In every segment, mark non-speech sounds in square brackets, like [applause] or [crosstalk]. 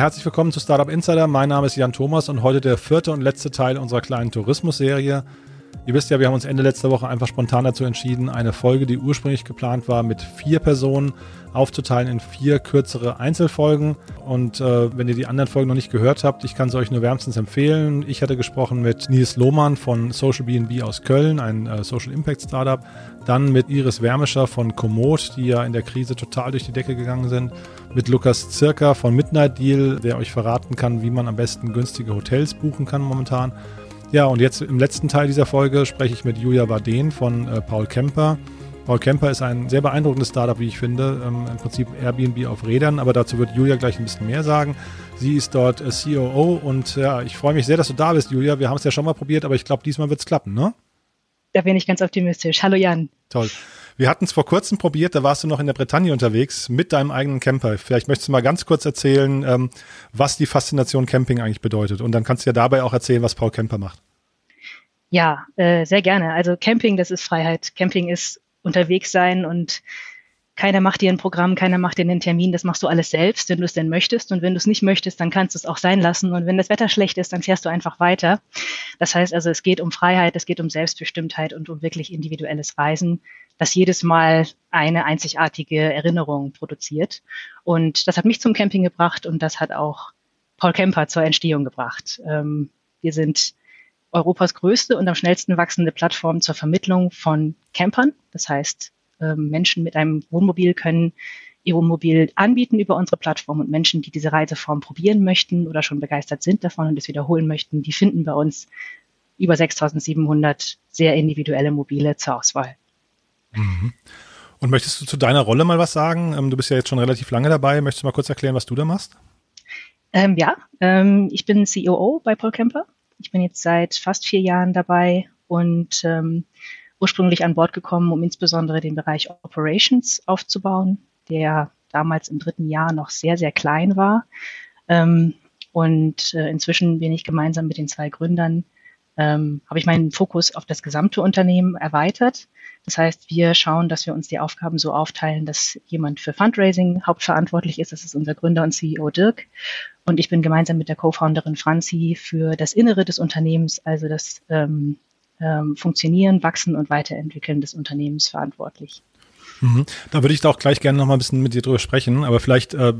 Herzlich willkommen zu Startup Insider. Mein Name ist Jan Thomas und heute der vierte und letzte Teil unserer kleinen Tourismusserie. Ihr wisst ja, wir haben uns Ende letzter Woche einfach spontan dazu entschieden, eine Folge, die ursprünglich geplant war, mit vier Personen aufzuteilen in vier kürzere Einzelfolgen. Und äh, wenn ihr die anderen Folgen noch nicht gehört habt, ich kann es euch nur wärmstens empfehlen. Ich hatte gesprochen mit Nils Lohmann von Social BNB aus Köln, ein äh, Social Impact Startup. Dann mit Iris Wärmischer von Komoot, die ja in der Krise total durch die Decke gegangen sind. Mit Lukas Zirka von Midnight Deal, der euch verraten kann, wie man am besten günstige Hotels buchen kann momentan. Ja, und jetzt im letzten Teil dieser Folge spreche ich mit Julia Warden von äh, Paul Kemper. Paul Kemper ist ein sehr beeindruckendes Startup, wie ich finde. Ähm, Im Prinzip Airbnb auf Rädern, aber dazu wird Julia gleich ein bisschen mehr sagen. Sie ist dort äh, COO und ja, ich freue mich sehr, dass du da bist, Julia. Wir haben es ja schon mal probiert, aber ich glaube, diesmal wird es klappen, ne? Da bin ich ganz optimistisch. Hallo Jan. Toll. Wir hatten es vor kurzem probiert, da warst du noch in der Bretagne unterwegs mit deinem eigenen Camper. Vielleicht möchtest du mal ganz kurz erzählen, ähm, was die Faszination Camping eigentlich bedeutet. Und dann kannst du ja dabei auch erzählen, was Paul Camper macht. Ja, äh, sehr gerne. Also Camping, das ist Freiheit. Camping ist unterwegs sein und keiner macht dir ein Programm, keiner macht dir einen Termin, das machst du alles selbst, wenn du es denn möchtest. Und wenn du es nicht möchtest, dann kannst du es auch sein lassen. Und wenn das Wetter schlecht ist, dann fährst du einfach weiter. Das heißt also, es geht um Freiheit, es geht um Selbstbestimmtheit und um wirklich individuelles Reisen, das jedes Mal eine einzigartige Erinnerung produziert. Und das hat mich zum Camping gebracht und das hat auch Paul Kemper zur Entstehung gebracht. Ähm, wir sind Europas größte und am schnellsten wachsende Plattform zur Vermittlung von Campern. Das heißt, ähm, Menschen mit einem Wohnmobil können ihr Wohnmobil anbieten über unsere Plattform und Menschen, die diese Reiseform probieren möchten oder schon begeistert sind davon und es wiederholen möchten, die finden bei uns über 6700 sehr individuelle Mobile zur Auswahl. Mhm. Und möchtest du zu deiner Rolle mal was sagen? Ähm, du bist ja jetzt schon relativ lange dabei. Möchtest du mal kurz erklären, was du da machst? Ähm, ja, ähm, ich bin COO bei Paul Kemper. Ich bin jetzt seit fast vier Jahren dabei und ähm, ursprünglich an Bord gekommen, um insbesondere den Bereich Operations aufzubauen, der damals im dritten Jahr noch sehr, sehr klein war. Ähm, und äh, inzwischen bin ich gemeinsam mit den zwei Gründern, ähm, habe ich meinen Fokus auf das gesamte Unternehmen erweitert. Das heißt, wir schauen, dass wir uns die Aufgaben so aufteilen, dass jemand für Fundraising hauptverantwortlich ist. Das ist unser Gründer und CEO Dirk. Und ich bin gemeinsam mit der Co-Founderin Franzi für das Innere des Unternehmens, also das ähm, ähm, Funktionieren, Wachsen und Weiterentwickeln des Unternehmens verantwortlich. Mhm. Da würde ich da auch gleich gerne noch mal ein bisschen mit dir drüber sprechen, aber vielleicht äh,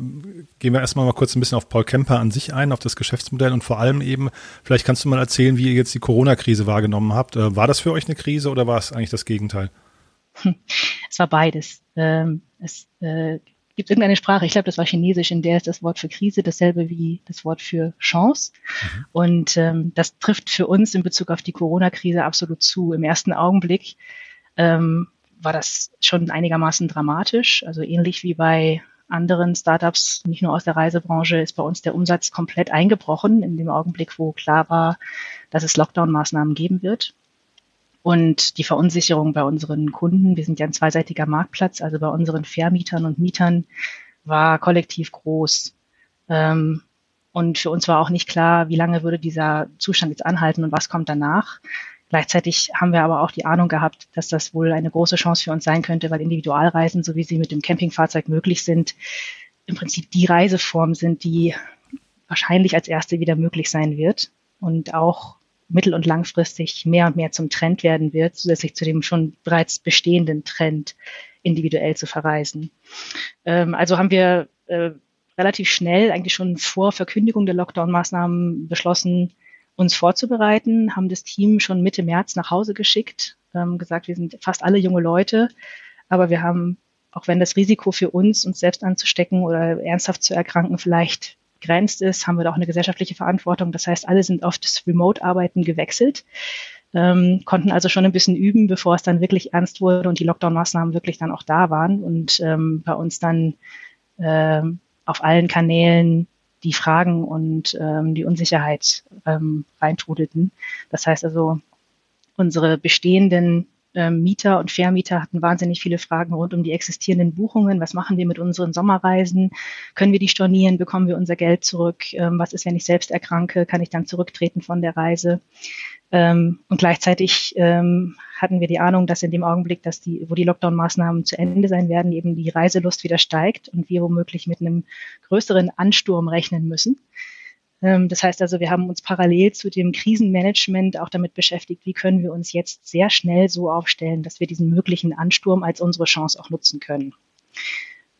gehen wir erstmal mal kurz ein bisschen auf Paul Kemper an sich ein, auf das Geschäftsmodell und vor allem eben, vielleicht kannst du mal erzählen, wie ihr jetzt die Corona-Krise wahrgenommen habt. Äh, war das für euch eine Krise oder war es eigentlich das Gegenteil? Es war beides. Ähm, es äh, gibt irgendeine Sprache, ich glaube, das war Chinesisch, in der ist das Wort für Krise dasselbe wie das Wort für Chance. Mhm. Und ähm, das trifft für uns in Bezug auf die Corona-Krise absolut zu. Im ersten Augenblick ähm, war das schon einigermaßen dramatisch. Also ähnlich wie bei anderen Startups, nicht nur aus der Reisebranche, ist bei uns der Umsatz komplett eingebrochen in dem Augenblick, wo klar war, dass es Lockdown-Maßnahmen geben wird. Und die Verunsicherung bei unseren Kunden, wir sind ja ein zweiseitiger Marktplatz, also bei unseren Vermietern und Mietern war kollektiv groß. Ähm, und für uns war auch nicht klar, wie lange würde dieser Zustand jetzt anhalten und was kommt danach. Gleichzeitig haben wir aber auch die Ahnung gehabt, dass das wohl eine große Chance für uns sein könnte, weil Individualreisen, so wie sie mit dem Campingfahrzeug möglich sind, im Prinzip die Reiseform sind, die wahrscheinlich als erste wieder möglich sein wird und auch mittel- und langfristig mehr und mehr zum Trend werden wird, zusätzlich zu dem schon bereits bestehenden Trend, individuell zu verreisen. Ähm, also haben wir äh, relativ schnell, eigentlich schon vor Verkündigung der Lockdown-Maßnahmen beschlossen, uns vorzubereiten, haben das Team schon Mitte März nach Hause geschickt, ähm, gesagt, wir sind fast alle junge Leute, aber wir haben, auch wenn das Risiko für uns, uns selbst anzustecken oder ernsthaft zu erkranken, vielleicht begrenzt ist, haben wir da auch eine gesellschaftliche Verantwortung. Das heißt, alle sind auf das Remote-Arbeiten gewechselt, ähm, konnten also schon ein bisschen üben, bevor es dann wirklich ernst wurde und die Lockdown-Maßnahmen wirklich dann auch da waren und ähm, bei uns dann ähm, auf allen Kanälen die Fragen und ähm, die Unsicherheit ähm, reintrudelten. Das heißt also, unsere bestehenden ähm, Mieter und Vermieter hatten wahnsinnig viele Fragen rund um die existierenden Buchungen. Was machen wir mit unseren Sommerreisen? Können wir die stornieren? Bekommen wir unser Geld zurück? Ähm, was ist, wenn ich selbst erkranke? Kann ich dann zurücktreten von der Reise? Ähm, und gleichzeitig hatten wir die Ahnung, dass in dem Augenblick, dass die, wo die Lockdown-Maßnahmen zu Ende sein werden, eben die Reiselust wieder steigt und wir womöglich mit einem größeren Ansturm rechnen müssen. Ähm, das heißt also, wir haben uns parallel zu dem Krisenmanagement auch damit beschäftigt, wie können wir uns jetzt sehr schnell so aufstellen, dass wir diesen möglichen Ansturm als unsere Chance auch nutzen können.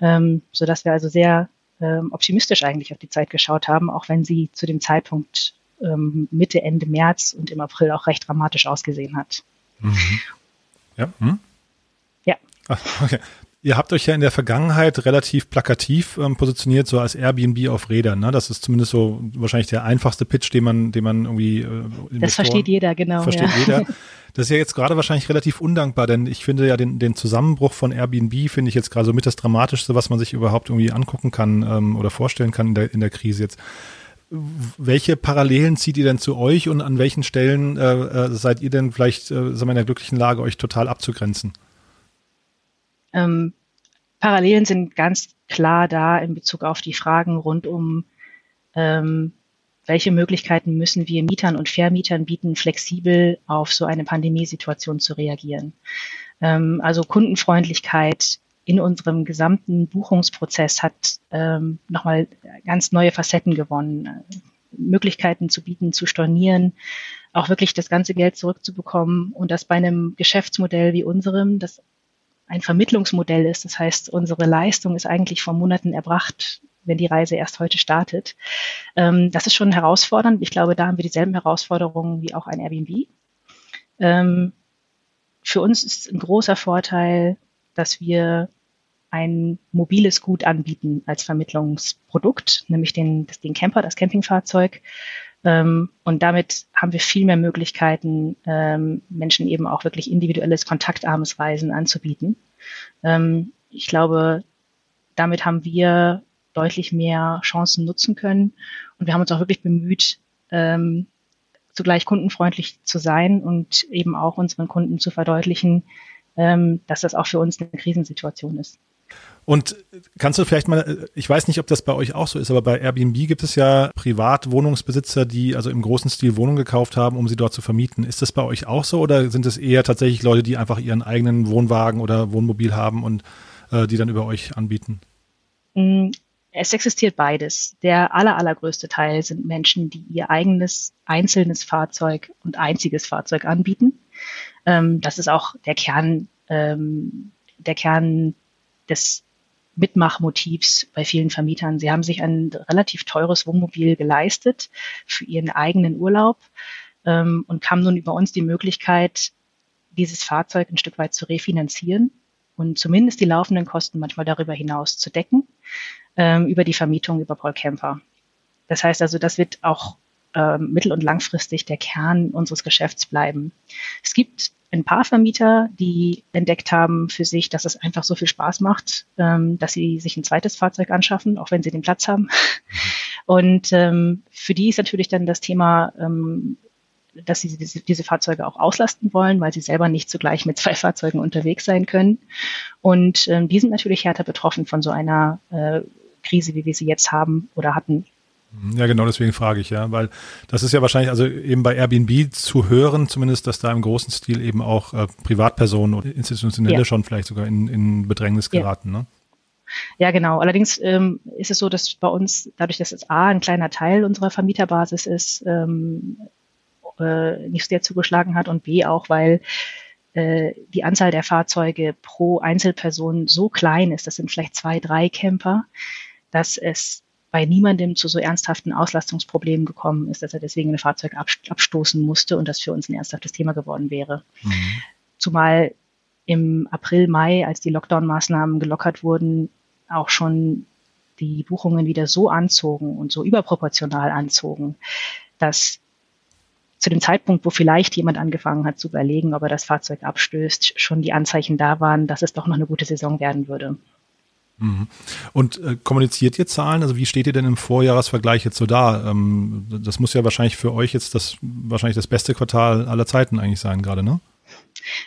Ähm, sodass wir also sehr ähm, optimistisch eigentlich auf die Zeit geschaut haben, auch wenn sie zu dem Zeitpunkt Mitte, Ende März und im April auch recht dramatisch ausgesehen hat. Mhm. Ja. Hm? Ja. Ach, okay. Ihr habt euch ja in der Vergangenheit relativ plakativ ähm, positioniert, so als Airbnb auf Rädern. Ne? Das ist zumindest so wahrscheinlich der einfachste Pitch, den man, den man irgendwie. Äh, das versteht jeder, genau. Versteht ja. jeder. [laughs] Das ist ja jetzt gerade wahrscheinlich relativ undankbar, denn ich finde ja den, den Zusammenbruch von Airbnb finde ich jetzt gerade so mit das Dramatischste, was man sich überhaupt irgendwie angucken kann ähm, oder vorstellen kann in der, in der Krise jetzt. Welche Parallelen zieht ihr denn zu euch und an welchen Stellen äh, äh seid ihr denn vielleicht äh, in der glücklichen Lage, euch total abzugrenzen? Ähm, Parallelen sind ganz klar da in Bezug auf die Fragen rund um, ähm, welche Möglichkeiten müssen wir Mietern und Vermietern bieten, flexibel auf so eine Pandemiesituation zu reagieren. Ähm, also Kundenfreundlichkeit in unserem gesamten Buchungsprozess hat ähm, nochmal ganz neue Facetten gewonnen. Möglichkeiten zu bieten, zu stornieren, auch wirklich das ganze Geld zurückzubekommen und das bei einem Geschäftsmodell wie unserem, das ein Vermittlungsmodell ist. Das heißt, unsere Leistung ist eigentlich vor Monaten erbracht, wenn die Reise erst heute startet. Ähm, das ist schon herausfordernd. Ich glaube, da haben wir dieselben Herausforderungen wie auch ein Airbnb. Ähm, für uns ist ein großer Vorteil, dass wir ein mobiles Gut anbieten als Vermittlungsprodukt, nämlich den, den Camper, das Campingfahrzeug, und damit haben wir viel mehr Möglichkeiten, ähm, Menschen eben auch wirklich individuelles, kontaktarmes Reisen anzubieten. Ähm, ich glaube, damit haben wir deutlich mehr Chancen nutzen können. Und wir haben uns auch wirklich bemüht, ähm, zugleich kundenfreundlich zu sein und eben auch unseren Kunden zu verdeutlichen, ähm, dass das auch für uns eine Krisensituation ist. Und kannst du vielleicht mal, ich weiß nicht, ob das bei euch auch so ist, aber bei Airbnb gibt es ja Privatwohnungsbesitzer, die also im großen Stil Wohnungen gekauft haben, um sie dort zu vermieten. Ist das bei euch auch so oder sind es eher tatsächlich Leute, die einfach ihren eigenen Wohnwagen oder Wohnmobil haben und äh, die dann über euch anbieten? Mm, es existiert beides. Der aller, allergrößte Teil sind Menschen, die ihr eigenes einzelnes Fahrzeug und einziges Fahrzeug anbieten. Ähm, das ist auch der Kern, ähm, der Kern des Mitmachmotivs bei vielen Vermietern. Sie haben sich ein relativ teures Wohnmobil geleistet für ihren eigenen Urlaub ähm, und haben nun über uns die Möglichkeit, dieses Fahrzeug ein Stück weit zu refinanzieren und zumindest die laufenden Kosten manchmal darüber hinaus zu decken, ähm, über die Vermietung über Paul Camper. Das heißt also, das wird auch ähm, mittel- und langfristig der Kern unseres Geschäfts bleiben. Es gibt ein paar Vermieter, die entdeckt haben für sich, dass es einfach so viel Spaß macht, ähm, dass sie sich ein zweites Fahrzeug anschaffen, auch wenn sie den Platz haben. [laughs] Und ähm, für die ist natürlich dann das Thema, ähm, dass sie diese, diese Fahrzeuge auch auslasten wollen, weil sie selber nicht zugleich mit zwei Fahrzeugen unterwegs sein können. Und ähm, die sind natürlich härter betroffen von so einer äh, Krise, wie wir sie jetzt haben oder hatten ja, genau deswegen frage ich ja, weil das ist ja wahrscheinlich, also eben bei Airbnb zu hören, zumindest, dass da im großen Stil eben auch äh, Privatpersonen oder Institutionelle ja. schon vielleicht sogar in, in Bedrängnis geraten, ja. ne? Ja, genau. Allerdings ähm, ist es so, dass bei uns, dadurch, dass es A, ein kleiner Teil unserer Vermieterbasis ist, ähm, äh, nicht sehr zugeschlagen hat und B auch, weil äh, die Anzahl der Fahrzeuge pro Einzelperson so klein ist, das sind vielleicht zwei, drei Camper, dass es bei niemandem zu so ernsthaften Auslastungsproblemen gekommen ist, dass er deswegen ein Fahrzeug abstoßen musste und das für uns ein ernsthaftes Thema geworden wäre. Mhm. Zumal im April, Mai, als die Lockdown-Maßnahmen gelockert wurden, auch schon die Buchungen wieder so anzogen und so überproportional anzogen, dass zu dem Zeitpunkt, wo vielleicht jemand angefangen hat zu überlegen, ob er das Fahrzeug abstößt, schon die Anzeichen da waren, dass es doch noch eine gute Saison werden würde. Mhm. Und äh, kommuniziert ihr Zahlen? Also wie steht ihr denn im Vorjahresvergleich jetzt so da? Ähm, das muss ja wahrscheinlich für euch jetzt das wahrscheinlich das beste Quartal aller Zeiten eigentlich sein gerade, ne?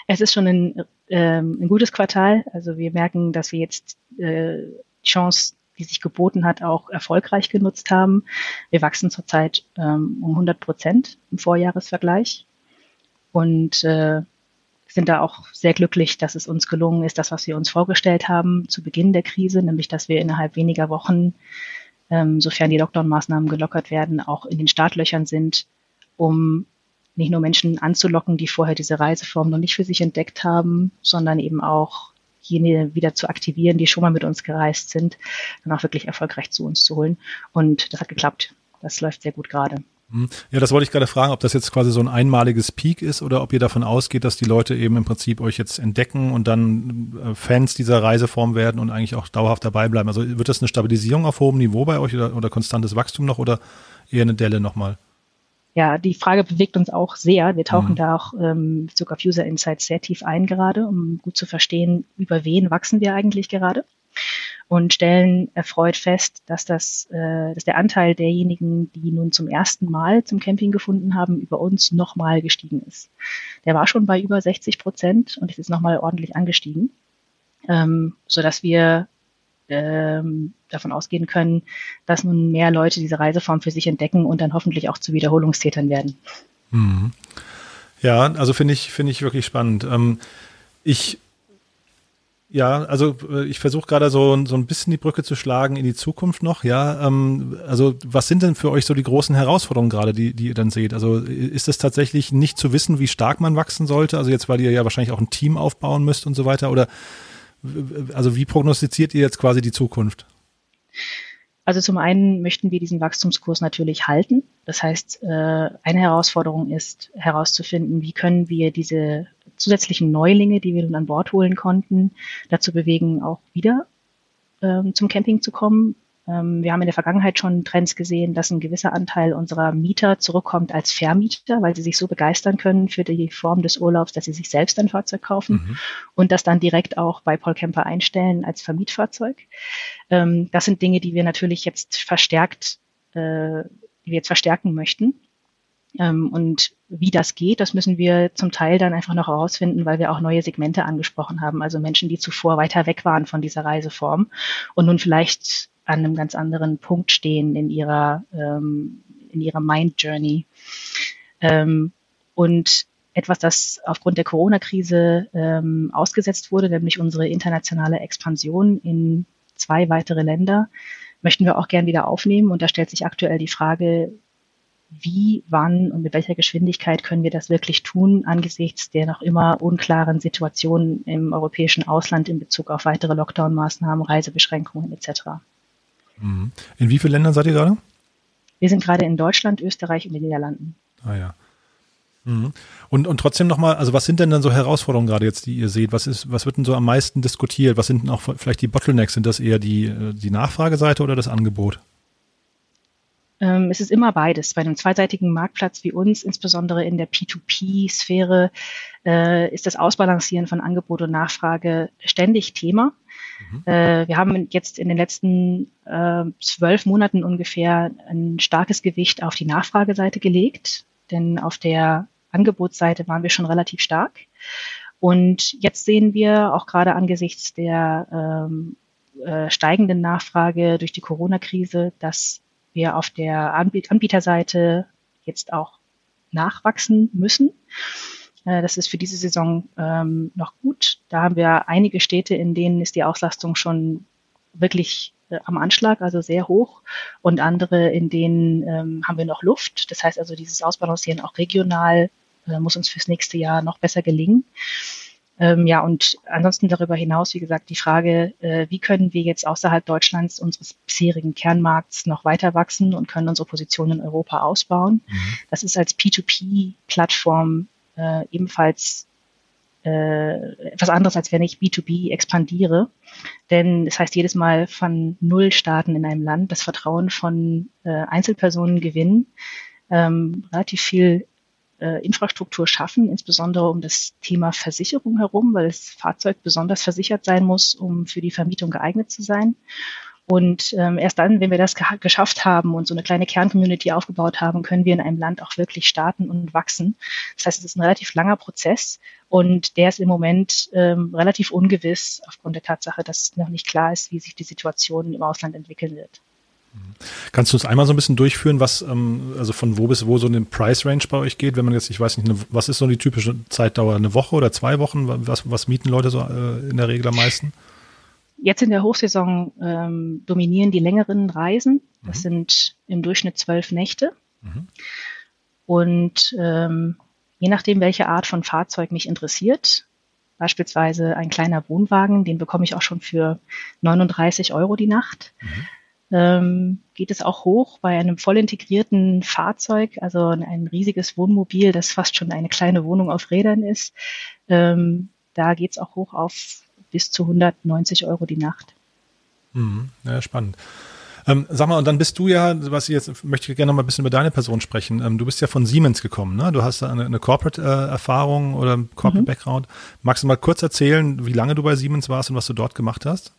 Es ist schon ein, ähm, ein gutes Quartal. Also wir merken, dass wir jetzt äh, Chance, die sich geboten hat, auch erfolgreich genutzt haben. Wir wachsen zurzeit ähm, um 100 Prozent im Vorjahresvergleich und äh, sind da auch sehr glücklich, dass es uns gelungen ist, das, was wir uns vorgestellt haben zu Beginn der Krise, nämlich dass wir innerhalb weniger Wochen, ähm, sofern die Lockdown-Maßnahmen gelockert werden, auch in den Startlöchern sind, um nicht nur Menschen anzulocken, die vorher diese Reiseform noch nicht für sich entdeckt haben, sondern eben auch jene wieder zu aktivieren, die schon mal mit uns gereist sind, dann auch wirklich erfolgreich zu uns zu holen. Und das hat geklappt. Das läuft sehr gut gerade. Hm. Ja, das wollte ich gerade fragen, ob das jetzt quasi so ein einmaliges Peak ist oder ob ihr davon ausgeht, dass die Leute eben im Prinzip euch jetzt entdecken und dann äh, Fans dieser Reiseform werden und eigentlich auch dauerhaft dabei bleiben. Also wird das eine Stabilisierung auf hohem Niveau bei euch oder, oder konstantes Wachstum noch oder eher eine Delle nochmal? ja, die Frage bewegt uns auch sehr. Wir tauchen mhm. da auch ähm, Bezug auf User Insights sehr tief ein gerade, um gut zu verstehen, über wen wachsen wir eigentlich gerade und stellen erfreut fest, dass das, äh, dass der Anteil derjenigen, die nun zum ersten Mal zum Camping gefunden haben, über uns nochmal gestiegen ist. Der war schon bei über 60 Prozent und ist jetzt nochmal ordentlich angestiegen, ähm, so dass wir ähm, davon ausgehen können, dass nun mehr Leute diese Reiseform für sich entdecken und dann hoffentlich auch zu Wiederholungstätern werden. Mhm. Ja, also finde ich, finde ich wirklich spannend. Ähm, ich ja, also äh, ich versuche gerade so, so ein bisschen die Brücke zu schlagen in die Zukunft noch. Ja, ähm, also was sind denn für euch so die großen Herausforderungen gerade, die, die ihr dann seht? Also ist es tatsächlich nicht zu wissen, wie stark man wachsen sollte? Also jetzt, weil ihr ja wahrscheinlich auch ein Team aufbauen müsst und so weiter. Oder also wie prognostiziert ihr jetzt quasi die Zukunft? Also zum einen möchten wir diesen Wachstumskurs natürlich halten. Das heißt, äh, eine Herausforderung ist herauszufinden, wie können wir diese zusätzlichen Neulinge, die wir nun an Bord holen konnten, dazu bewegen, auch wieder ähm, zum Camping zu kommen. Ähm, wir haben in der Vergangenheit schon Trends gesehen, dass ein gewisser Anteil unserer Mieter zurückkommt als Vermieter, weil sie sich so begeistern können für die Form des Urlaubs, dass sie sich selbst ein Fahrzeug kaufen mhm. und das dann direkt auch bei Paul Camper einstellen als Vermietfahrzeug. Ähm, das sind Dinge, die wir natürlich jetzt verstärkt, äh, die wir jetzt verstärken möchten. Ähm, und wie das geht, das müssen wir zum Teil dann einfach noch herausfinden, weil wir auch neue Segmente angesprochen haben. Also Menschen, die zuvor weiter weg waren von dieser Reiseform und nun vielleicht an einem ganz anderen Punkt stehen in ihrer, ähm, in ihrer Mind Journey. Ähm, und etwas, das aufgrund der Corona-Krise ähm, ausgesetzt wurde, nämlich unsere internationale Expansion in zwei weitere Länder, möchten wir auch gern wieder aufnehmen. Und da stellt sich aktuell die Frage, wie, wann und mit welcher Geschwindigkeit können wir das wirklich tun angesichts der noch immer unklaren Situation im europäischen Ausland in Bezug auf weitere Lockdown-Maßnahmen, Reisebeschränkungen etc. Mhm. In wie vielen Ländern seid ihr gerade? Wir sind gerade in Deutschland, Österreich und den Niederlanden. Ah ja. Mhm. Und, und trotzdem nochmal, also was sind denn dann so Herausforderungen gerade jetzt, die ihr seht? Was ist, was wird denn so am meisten diskutiert? Was sind denn auch vielleicht die Bottlenecks? Sind das eher die, äh, die Nachfrageseite oder das Angebot? Ähm, es ist immer beides. Bei einem zweiseitigen Marktplatz wie uns, insbesondere in der P2P-Sphäre, äh, ist das Ausbalancieren von Angebot und Nachfrage ständig Thema. Mhm. Äh, wir haben jetzt in den letzten äh, zwölf Monaten ungefähr ein starkes Gewicht auf die Nachfrageseite gelegt, denn auf der Angebotsseite waren wir schon relativ stark. Und jetzt sehen wir auch gerade angesichts der ähm, äh, steigenden Nachfrage durch die Corona-Krise, dass wir auf der Anbieterseite jetzt auch nachwachsen müssen. Äh, das ist für diese Saison ähm, noch gut. Da haben wir einige Städte, in denen ist die Auslastung schon wirklich äh, am Anschlag, also sehr hoch. Und andere, in denen ähm, haben wir noch Luft. Das heißt also, dieses Ausbalancieren auch regional äh, muss uns fürs nächste Jahr noch besser gelingen. Ähm, ja, und ansonsten darüber hinaus, wie gesagt, die Frage, äh, wie können wir jetzt außerhalb Deutschlands unseres bisherigen Kernmarkts noch weiter wachsen und können unsere Position in Europa ausbauen. Mhm. Das ist als P2P-Plattform äh, ebenfalls äh, etwas anderes, als wenn ich B2B expandiere. Denn das heißt jedes Mal von Null starten in einem Land, das Vertrauen von äh, Einzelpersonen gewinnen, ähm, relativ viel äh, Infrastruktur schaffen, insbesondere um das Thema Versicherung herum, weil das Fahrzeug besonders versichert sein muss, um für die Vermietung geeignet zu sein. Und ähm, erst dann, wenn wir das ge geschafft haben und so eine kleine Kerncommunity aufgebaut haben, können wir in einem Land auch wirklich starten und wachsen. Das heißt, es ist ein relativ langer Prozess und der ist im Moment ähm, relativ ungewiss aufgrund der Tatsache, dass noch nicht klar ist, wie sich die Situation im Ausland entwickeln wird. Kannst du uns einmal so ein bisschen durchführen, was, ähm, also von wo bis wo so eine Price Range bei euch geht? Wenn man jetzt, ich weiß nicht, eine, was ist so die typische Zeitdauer? Eine Woche oder zwei Wochen? Was, was mieten Leute so äh, in der Regel am meisten? Jetzt in der Hochsaison ähm, dominieren die längeren Reisen. Das mhm. sind im Durchschnitt zwölf Nächte. Mhm. Und ähm, je nachdem, welche Art von Fahrzeug mich interessiert, beispielsweise ein kleiner Wohnwagen, den bekomme ich auch schon für 39 Euro die Nacht. Mhm ähm, geht es auch hoch bei einem voll integrierten Fahrzeug, also ein riesiges Wohnmobil, das fast schon eine kleine Wohnung auf Rädern ist. Ähm, da geht es auch hoch auf bis zu 190 Euro die Nacht. Mhm, ja, spannend. Ähm, sag mal, und dann bist du ja, was ich jetzt möchte ich gerne noch mal ein bisschen über deine Person sprechen. Ähm, du bist ja von Siemens gekommen, ne? Du hast eine, eine Corporate-Erfahrung äh, oder Corporate-Background. Mhm. Magst du mal kurz erzählen, wie lange du bei Siemens warst und was du dort gemacht hast?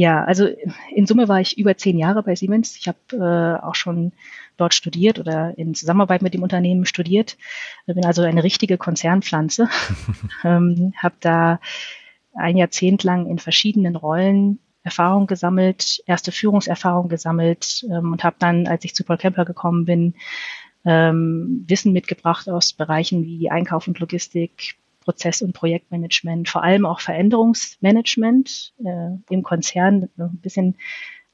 Ja, also in Summe war ich über zehn Jahre bei Siemens. Ich habe äh, auch schon dort studiert oder in Zusammenarbeit mit dem Unternehmen studiert. Ich bin also eine richtige Konzernpflanze. [laughs] ähm, habe da ein Jahrzehnt lang in verschiedenen Rollen Erfahrung gesammelt, erste Führungserfahrung gesammelt ähm, und habe dann, als ich zu Paul Kemper gekommen bin, ähm, Wissen mitgebracht aus Bereichen wie Einkauf und Logistik, Prozess- und Projektmanagement, vor allem auch Veränderungsmanagement äh, im Konzern ein bisschen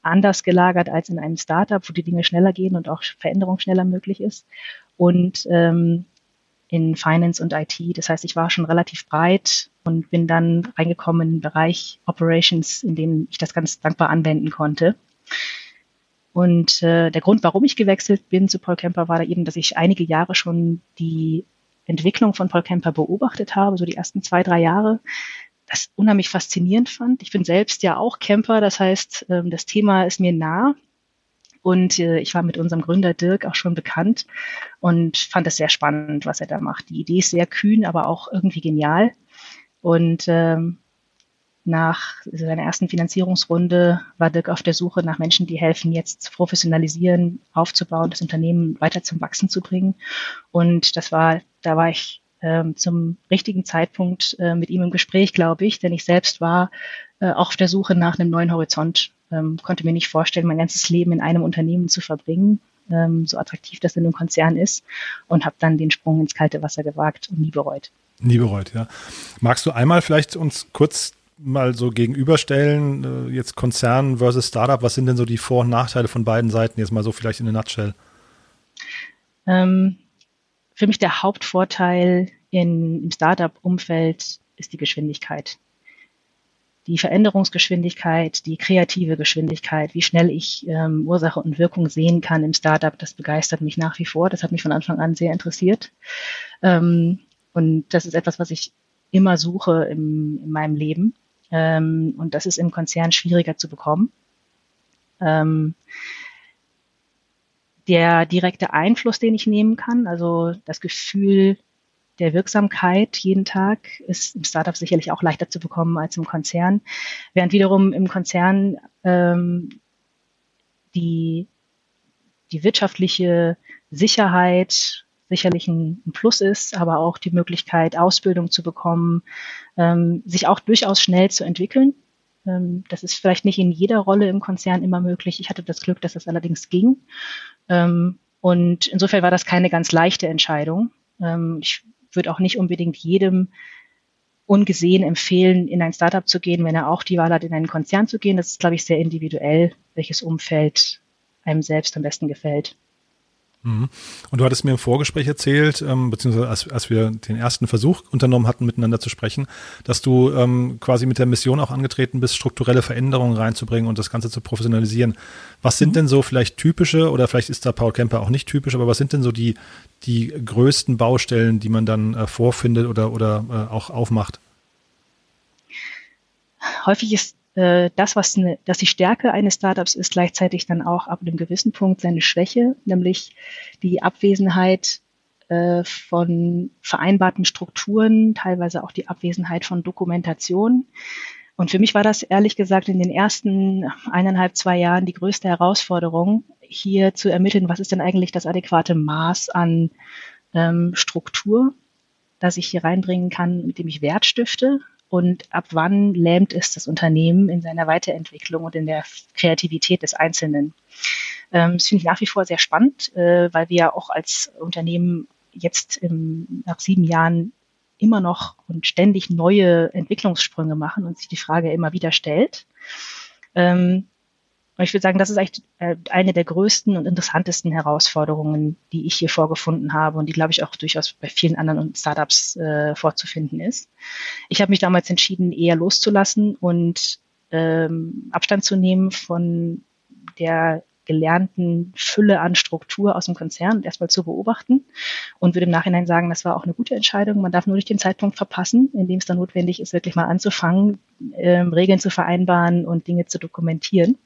anders gelagert als in einem Startup, wo die Dinge schneller gehen und auch Veränderung schneller möglich ist. Und ähm, in Finance und IT. Das heißt, ich war schon relativ breit und bin dann reingekommen in den Bereich Operations, in dem ich das ganz dankbar anwenden konnte. Und äh, der Grund, warum ich gewechselt bin zu Paul Kemper, war da eben, dass ich einige Jahre schon die Entwicklung von Paul Kemper beobachtet habe, so die ersten zwei, drei Jahre, das unheimlich faszinierend fand. Ich bin selbst ja auch Camper, das heißt, ähm, das Thema ist mir nah. Und äh, ich war mit unserem Gründer Dirk auch schon bekannt und fand es sehr spannend, was er da macht. Die Idee ist sehr kühn, aber auch irgendwie genial. Und ähm, nach seiner ersten Finanzierungsrunde war Dirk auf der Suche nach Menschen, die helfen, jetzt zu professionalisieren, aufzubauen, das Unternehmen weiter zum Wachsen zu bringen. Und das war, da war ich ähm, zum richtigen Zeitpunkt äh, mit ihm im Gespräch, glaube ich, denn ich selbst war äh, auch auf der Suche nach einem neuen Horizont, ähm, konnte mir nicht vorstellen, mein ganzes Leben in einem Unternehmen zu verbringen, ähm, so attraktiv das in einem Konzern ist, und habe dann den Sprung ins kalte Wasser gewagt und nie bereut. Nie bereut, ja. Magst du einmal vielleicht uns kurz mal so gegenüberstellen, äh, jetzt Konzern versus Startup, was sind denn so die Vor- und Nachteile von beiden Seiten, jetzt mal so vielleicht in der Nutshell? Ähm, für mich der Hauptvorteil in, im Startup-Umfeld ist die Geschwindigkeit. Die Veränderungsgeschwindigkeit, die kreative Geschwindigkeit, wie schnell ich ähm, Ursache und Wirkung sehen kann im Startup, das begeistert mich nach wie vor. Das hat mich von Anfang an sehr interessiert. Ähm, und das ist etwas, was ich immer suche im, in meinem Leben. Ähm, und das ist im Konzern schwieriger zu bekommen. Ähm, der direkte Einfluss, den ich nehmen kann, also das Gefühl der Wirksamkeit jeden Tag, ist im Startup sicherlich auch leichter zu bekommen als im Konzern. Während wiederum im Konzern ähm, die, die wirtschaftliche Sicherheit sicherlich ein, ein, Plus ist, aber auch die Möglichkeit, Ausbildung zu bekommen, ähm, sich auch durchaus schnell zu entwickeln. Ähm, das ist vielleicht nicht in jeder Rolle im Konzern immer möglich. Ich hatte das Glück, dass das allerdings ging. Ähm, und insofern war das keine ganz leichte Entscheidung. Ähm, ich würde auch nicht unbedingt jedem ungesehen empfehlen, in ein Startup zu gehen, wenn er auch die Wahl hat, in einen Konzern zu gehen. Das ist, glaube ich, sehr individuell, welches Umfeld einem selbst am besten gefällt. Mhm. Und du hattest mir im Vorgespräch erzählt, ähm, beziehungsweise als, als wir den ersten Versuch unternommen hatten, miteinander zu sprechen, dass du ähm, quasi mit der Mission auch angetreten bist, strukturelle Veränderungen reinzubringen und das Ganze zu professionalisieren. Was sind mhm. denn so vielleicht typische, oder vielleicht ist da Paul Kemper auch nicht typisch, aber was sind denn so die, die größten Baustellen, die man dann äh, vorfindet oder, oder äh, auch aufmacht? Häufig ist äh, das, was eine, dass die Stärke eines Startups ist, gleichzeitig dann auch ab einem gewissen Punkt seine Schwäche, nämlich die Abwesenheit äh, von vereinbarten Strukturen, teilweise auch die Abwesenheit von Dokumentation. Und für mich war das ehrlich gesagt in den ersten eineinhalb, zwei Jahren die größte Herausforderung, hier zu ermitteln, was ist denn eigentlich das adäquate Maß an ähm, Struktur, das ich hier reinbringen kann, mit dem ich Wert stifte und ab wann lähmt es das Unternehmen in seiner Weiterentwicklung und in der Kreativität des Einzelnen. Ähm, das finde ich nach wie vor sehr spannend, äh, weil wir ja auch als Unternehmen jetzt im, nach sieben Jahren immer noch und ständig neue Entwicklungssprünge machen und sich die Frage immer wieder stellt. Ähm, und ich würde sagen, das ist eigentlich äh, eine der größten und interessantesten Herausforderungen, die ich hier vorgefunden habe und die, glaube ich, auch durchaus bei vielen anderen Startups äh, vorzufinden ist. Ich habe mich damals entschieden, eher loszulassen und ähm, Abstand zu nehmen von der gelernten Fülle an Struktur aus dem Konzern und erstmal zu beobachten und würde im Nachhinein sagen, das war auch eine gute Entscheidung. Man darf nur nicht den Zeitpunkt verpassen, in dem es dann notwendig ist, wirklich mal anzufangen, ähm, Regeln zu vereinbaren und Dinge zu dokumentieren.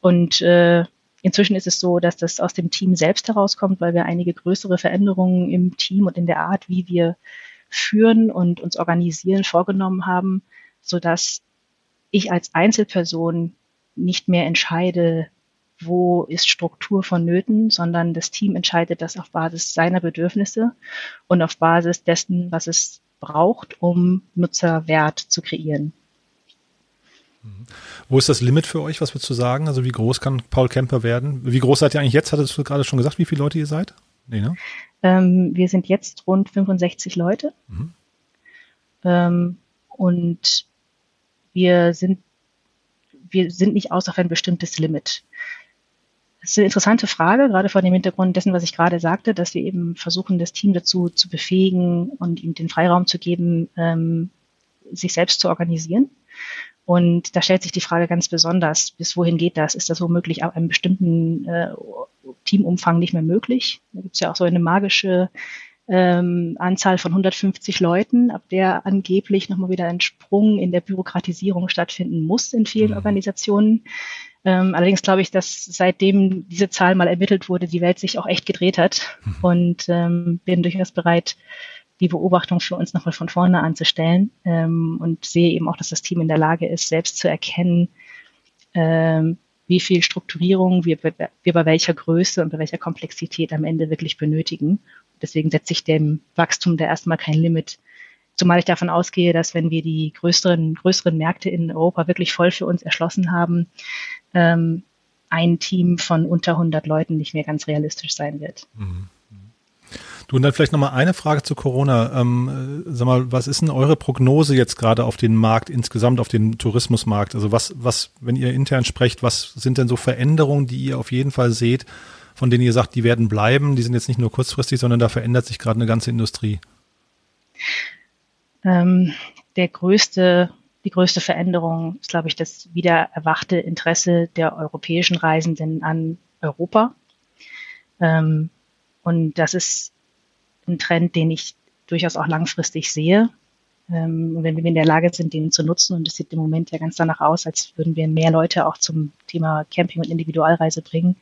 Und äh, Inzwischen ist es so, dass das aus dem Team selbst herauskommt, weil wir einige größere Veränderungen im Team und in der Art, wie wir führen und uns organisieren, vorgenommen haben, so dass ich als Einzelperson nicht mehr entscheide, wo ist Struktur vonnöten, sondern das Team entscheidet das auf Basis seiner Bedürfnisse und auf Basis dessen, was es braucht, um Nutzerwert zu kreieren. Wo ist das Limit für euch, was wir zu sagen? Also wie groß kann Paul Kemper werden? Wie groß seid ihr eigentlich jetzt? Hattest du gerade schon gesagt, wie viele Leute ihr seid? Nee, ne? Ähm, wir sind jetzt rund 65 Leute. Mhm. Ähm, und wir sind wir sind nicht aus auf ein bestimmtes Limit. Das ist eine interessante Frage, gerade vor dem Hintergrund dessen, was ich gerade sagte, dass wir eben versuchen, das Team dazu zu befähigen und ihm den Freiraum zu geben, ähm, sich selbst zu organisieren. Und da stellt sich die Frage ganz besonders, bis wohin geht das? Ist das womöglich ab einem bestimmten äh, Teamumfang nicht mehr möglich? Da gibt es ja auch so eine magische ähm, Anzahl von 150 Leuten, ab der angeblich nochmal wieder ein Sprung in der Bürokratisierung stattfinden muss in vielen mhm. Organisationen. Ähm, allerdings glaube ich, dass seitdem diese Zahl mal ermittelt wurde, die Welt sich auch echt gedreht hat mhm. und ähm, bin durchaus bereit, die Beobachtung für uns nochmal von vorne anzustellen ähm, und sehe eben auch, dass das Team in der Lage ist, selbst zu erkennen, ähm, wie viel Strukturierung wir, wir bei welcher Größe und bei welcher Komplexität am Ende wirklich benötigen Deswegen setze ich dem Wachstum da erstmal kein Limit. Zumal ich davon ausgehe, dass wenn wir die größeren, größeren Märkte in Europa wirklich voll für uns erschlossen haben, ähm, ein Team von unter 100 Leuten nicht mehr ganz realistisch sein wird. Mhm. Du, und dann vielleicht nochmal eine Frage zu Corona. Ähm, sag mal, was ist denn eure Prognose jetzt gerade auf den Markt insgesamt, auf den Tourismusmarkt? Also was, was, wenn ihr intern sprecht, was sind denn so Veränderungen, die ihr auf jeden Fall seht, von denen ihr sagt, die werden bleiben, die sind jetzt nicht nur kurzfristig, sondern da verändert sich gerade eine ganze Industrie? Ähm, der größte, die größte Veränderung ist, glaube ich, das wieder erwachte Interesse der europäischen Reisenden an Europa. Ähm, und das ist ein Trend, den ich durchaus auch langfristig sehe. Ähm, und wenn wir in der Lage sind, den zu nutzen, und es sieht im Moment ja ganz danach aus, als würden wir mehr Leute auch zum Thema Camping und Individualreise bringen,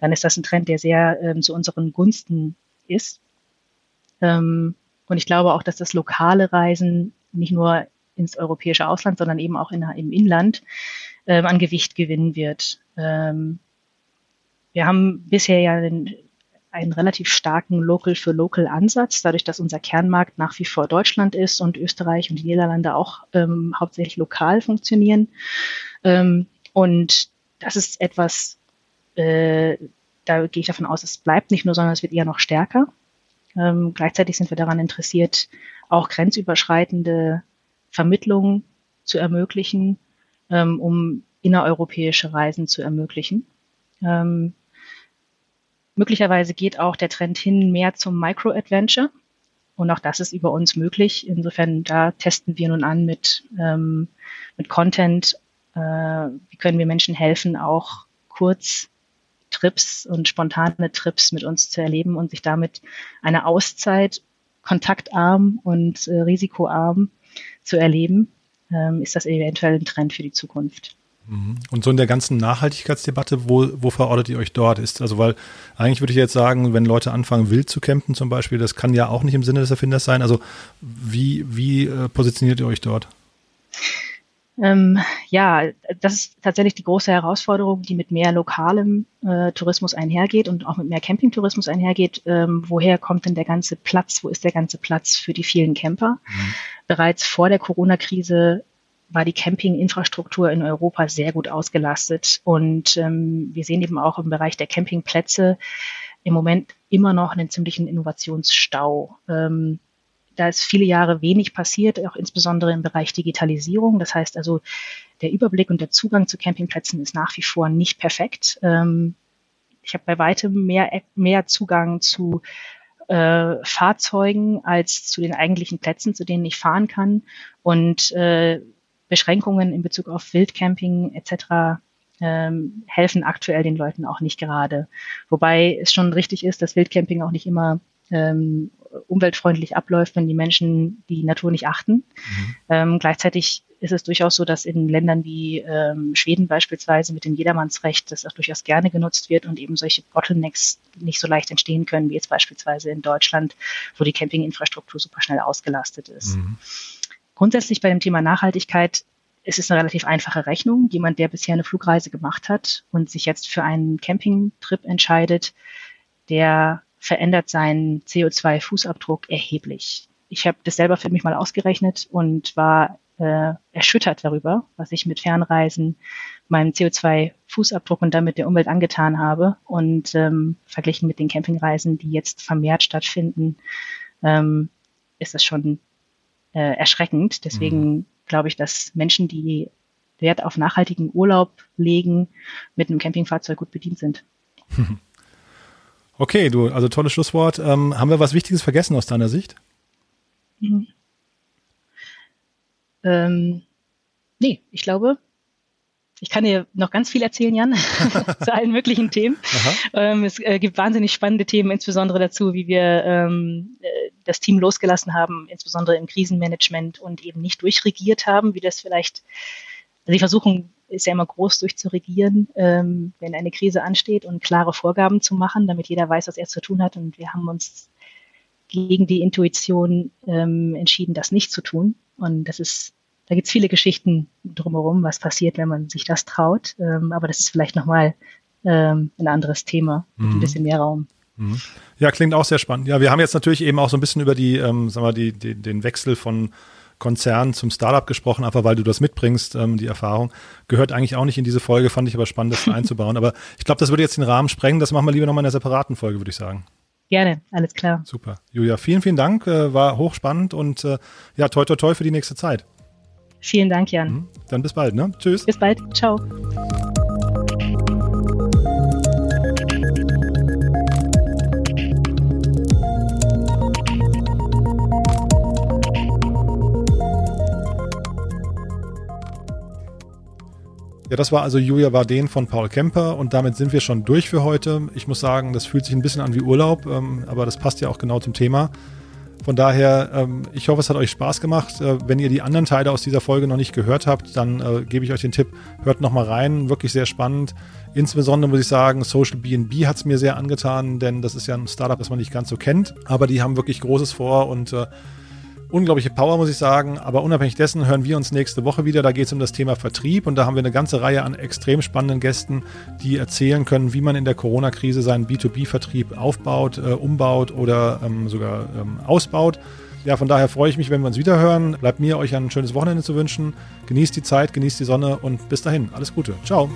dann ist das ein Trend, der sehr ähm, zu unseren Gunsten ist. Ähm, und ich glaube auch, dass das lokale Reisen nicht nur ins europäische Ausland, sondern eben auch in, im Inland ähm, an Gewicht gewinnen wird. Ähm, wir haben bisher ja den einen relativ starken Local-für-Local-Ansatz, dadurch, dass unser Kernmarkt nach wie vor Deutschland ist und Österreich und die Niederlande auch ähm, hauptsächlich lokal funktionieren. Ähm, und das ist etwas, äh, da gehe ich davon aus, es bleibt nicht nur, sondern es wird eher noch stärker. Ähm, gleichzeitig sind wir daran interessiert, auch grenzüberschreitende Vermittlungen zu ermöglichen, ähm, um innereuropäische Reisen zu ermöglichen. Möglicherweise geht auch der Trend hin mehr zum Micro-Adventure. Und auch das ist über uns möglich. Insofern, da testen wir nun an mit, ähm, mit Content. Äh, wie können wir Menschen helfen, auch Kurztrips und spontane Trips mit uns zu erleben und sich damit eine Auszeit kontaktarm und äh, risikoarm zu erleben, ähm, ist das eventuell ein Trend für die Zukunft. Mhm. Und so in der ganzen Nachhaltigkeitsdebatte, wo, wo verortet ihr euch dort? Ist also, weil eigentlich würde ich jetzt sagen, wenn Leute anfangen, wild zu campen zum Beispiel, das kann ja auch nicht im Sinne des Erfinders sein. Also wie, wie äh, positioniert ihr euch dort? Ähm, ja, das ist tatsächlich die große Herausforderung, die mit mehr lokalem äh, Tourismus einhergeht und auch mit mehr Campingtourismus einhergeht. Ähm, woher kommt denn der ganze Platz? Wo ist der ganze Platz für die vielen Camper? Mhm. Bereits vor der Corona-Krise war die Campinginfrastruktur in Europa sehr gut ausgelastet. Und ähm, wir sehen eben auch im Bereich der Campingplätze im Moment immer noch einen ziemlichen Innovationsstau. Ähm, da ist viele Jahre wenig passiert, auch insbesondere im Bereich Digitalisierung. Das heißt also, der Überblick und der Zugang zu Campingplätzen ist nach wie vor nicht perfekt. Ähm, ich habe bei weitem mehr, mehr Zugang zu äh, Fahrzeugen als zu den eigentlichen Plätzen, zu denen ich fahren kann. Und äh, Beschränkungen in Bezug auf Wildcamping etc. Ähm, helfen aktuell den Leuten auch nicht gerade. Wobei es schon richtig ist, dass Wildcamping auch nicht immer ähm, umweltfreundlich abläuft, wenn die Menschen die Natur nicht achten. Mhm. Ähm, gleichzeitig ist es durchaus so, dass in Ländern wie ähm, Schweden beispielsweise mit dem Jedermannsrecht das auch durchaus gerne genutzt wird und eben solche Bottlenecks nicht so leicht entstehen können, wie jetzt beispielsweise in Deutschland, wo die Campinginfrastruktur super schnell ausgelastet ist. Mhm. Grundsätzlich bei dem Thema Nachhaltigkeit ist es eine relativ einfache Rechnung. Jemand, der bisher eine Flugreise gemacht hat und sich jetzt für einen Campingtrip entscheidet, der verändert seinen CO2-Fußabdruck erheblich. Ich habe das selber für mich mal ausgerechnet und war äh, erschüttert darüber, was ich mit Fernreisen meinem CO2-Fußabdruck und damit der Umwelt angetan habe. Und ähm, verglichen mit den Campingreisen, die jetzt vermehrt stattfinden, ähm, ist das schon äh, erschreckend. Deswegen mhm. glaube ich, dass Menschen, die Wert auf nachhaltigen Urlaub legen, mit einem Campingfahrzeug gut bedient sind. [laughs] Okay, du, also tolles Schlusswort. Ähm, haben wir was Wichtiges vergessen aus deiner Sicht? Mhm. Ähm, nee, ich glaube, ich kann dir noch ganz viel erzählen, Jan, [laughs] [laughs] zu allen möglichen Themen. Ähm, es äh, gibt wahnsinnig spannende Themen, insbesondere dazu, wie wir ähm, äh, das Team losgelassen haben, insbesondere im Krisenmanagement und eben nicht durchregiert haben, wie das vielleicht, also die Versuchung ist ja immer groß durchzuregieren, ähm, wenn eine Krise ansteht und klare Vorgaben zu machen, damit jeder weiß, was er zu tun hat. Und wir haben uns gegen die Intuition ähm, entschieden, das nicht zu tun. Und das ist, da gibt es viele Geschichten drumherum, was passiert, wenn man sich das traut. Ähm, aber das ist vielleicht nochmal ähm, ein anderes Thema mit mhm. ein bisschen mehr Raum. Mhm. Ja, klingt auch sehr spannend. Ja, wir haben jetzt natürlich eben auch so ein bisschen über die, ähm, sagen wir, die, die, den Wechsel von Konzern zum Startup gesprochen, einfach weil du das mitbringst, ähm, die Erfahrung. Gehört eigentlich auch nicht in diese Folge, fand ich aber spannend, das [laughs] einzubauen. Aber ich glaube, das würde jetzt den Rahmen sprengen. Das machen wir lieber nochmal in einer separaten Folge, würde ich sagen. Gerne, alles klar. Super. Julia, vielen, vielen Dank. Äh, war hochspannend und äh, ja, toi, toi, toi für die nächste Zeit. Vielen Dank, Jan. Mhm. Dann bis bald, ne? Tschüss. Bis bald. Ciao. Ja, das war also Julia Warden von Paul Kemper und damit sind wir schon durch für heute. Ich muss sagen, das fühlt sich ein bisschen an wie Urlaub, ähm, aber das passt ja auch genau zum Thema. Von daher, ähm, ich hoffe, es hat euch Spaß gemacht. Äh, wenn ihr die anderen Teile aus dieser Folge noch nicht gehört habt, dann äh, gebe ich euch den Tipp, hört nochmal rein. Wirklich sehr spannend. Insbesondere muss ich sagen, Social BNB hat es mir sehr angetan, denn das ist ja ein Startup, das man nicht ganz so kennt. Aber die haben wirklich Großes vor und äh, unglaubliche Power, muss ich sagen. Aber unabhängig dessen hören wir uns nächste Woche wieder. Da geht es um das Thema Vertrieb und da haben wir eine ganze Reihe an extrem spannenden Gästen, die erzählen können, wie man in der Corona-Krise seinen B2B-Vertrieb aufbaut, äh, umbaut oder ähm, sogar ähm, ausbaut. Ja, von daher freue ich mich, wenn wir uns wieder hören. Bleibt mir, euch ein schönes Wochenende zu wünschen. Genießt die Zeit, genießt die Sonne und bis dahin. Alles Gute. Ciao.